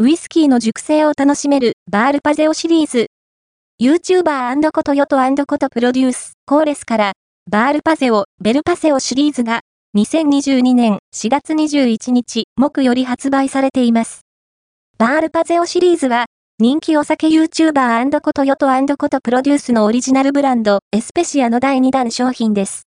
ウイスキーの熟成を楽しめるバールパゼオシリーズ。YouTuber& ことヨトことプロデュース、コーレスから、バールパゼオ、ベルパセオシリーズが、2022年4月21日、木より発売されています。バールパゼオシリーズは、人気お酒 YouTuber& ことヨトことプロデュースのオリジナルブランド、エスペシアの第2弾商品です。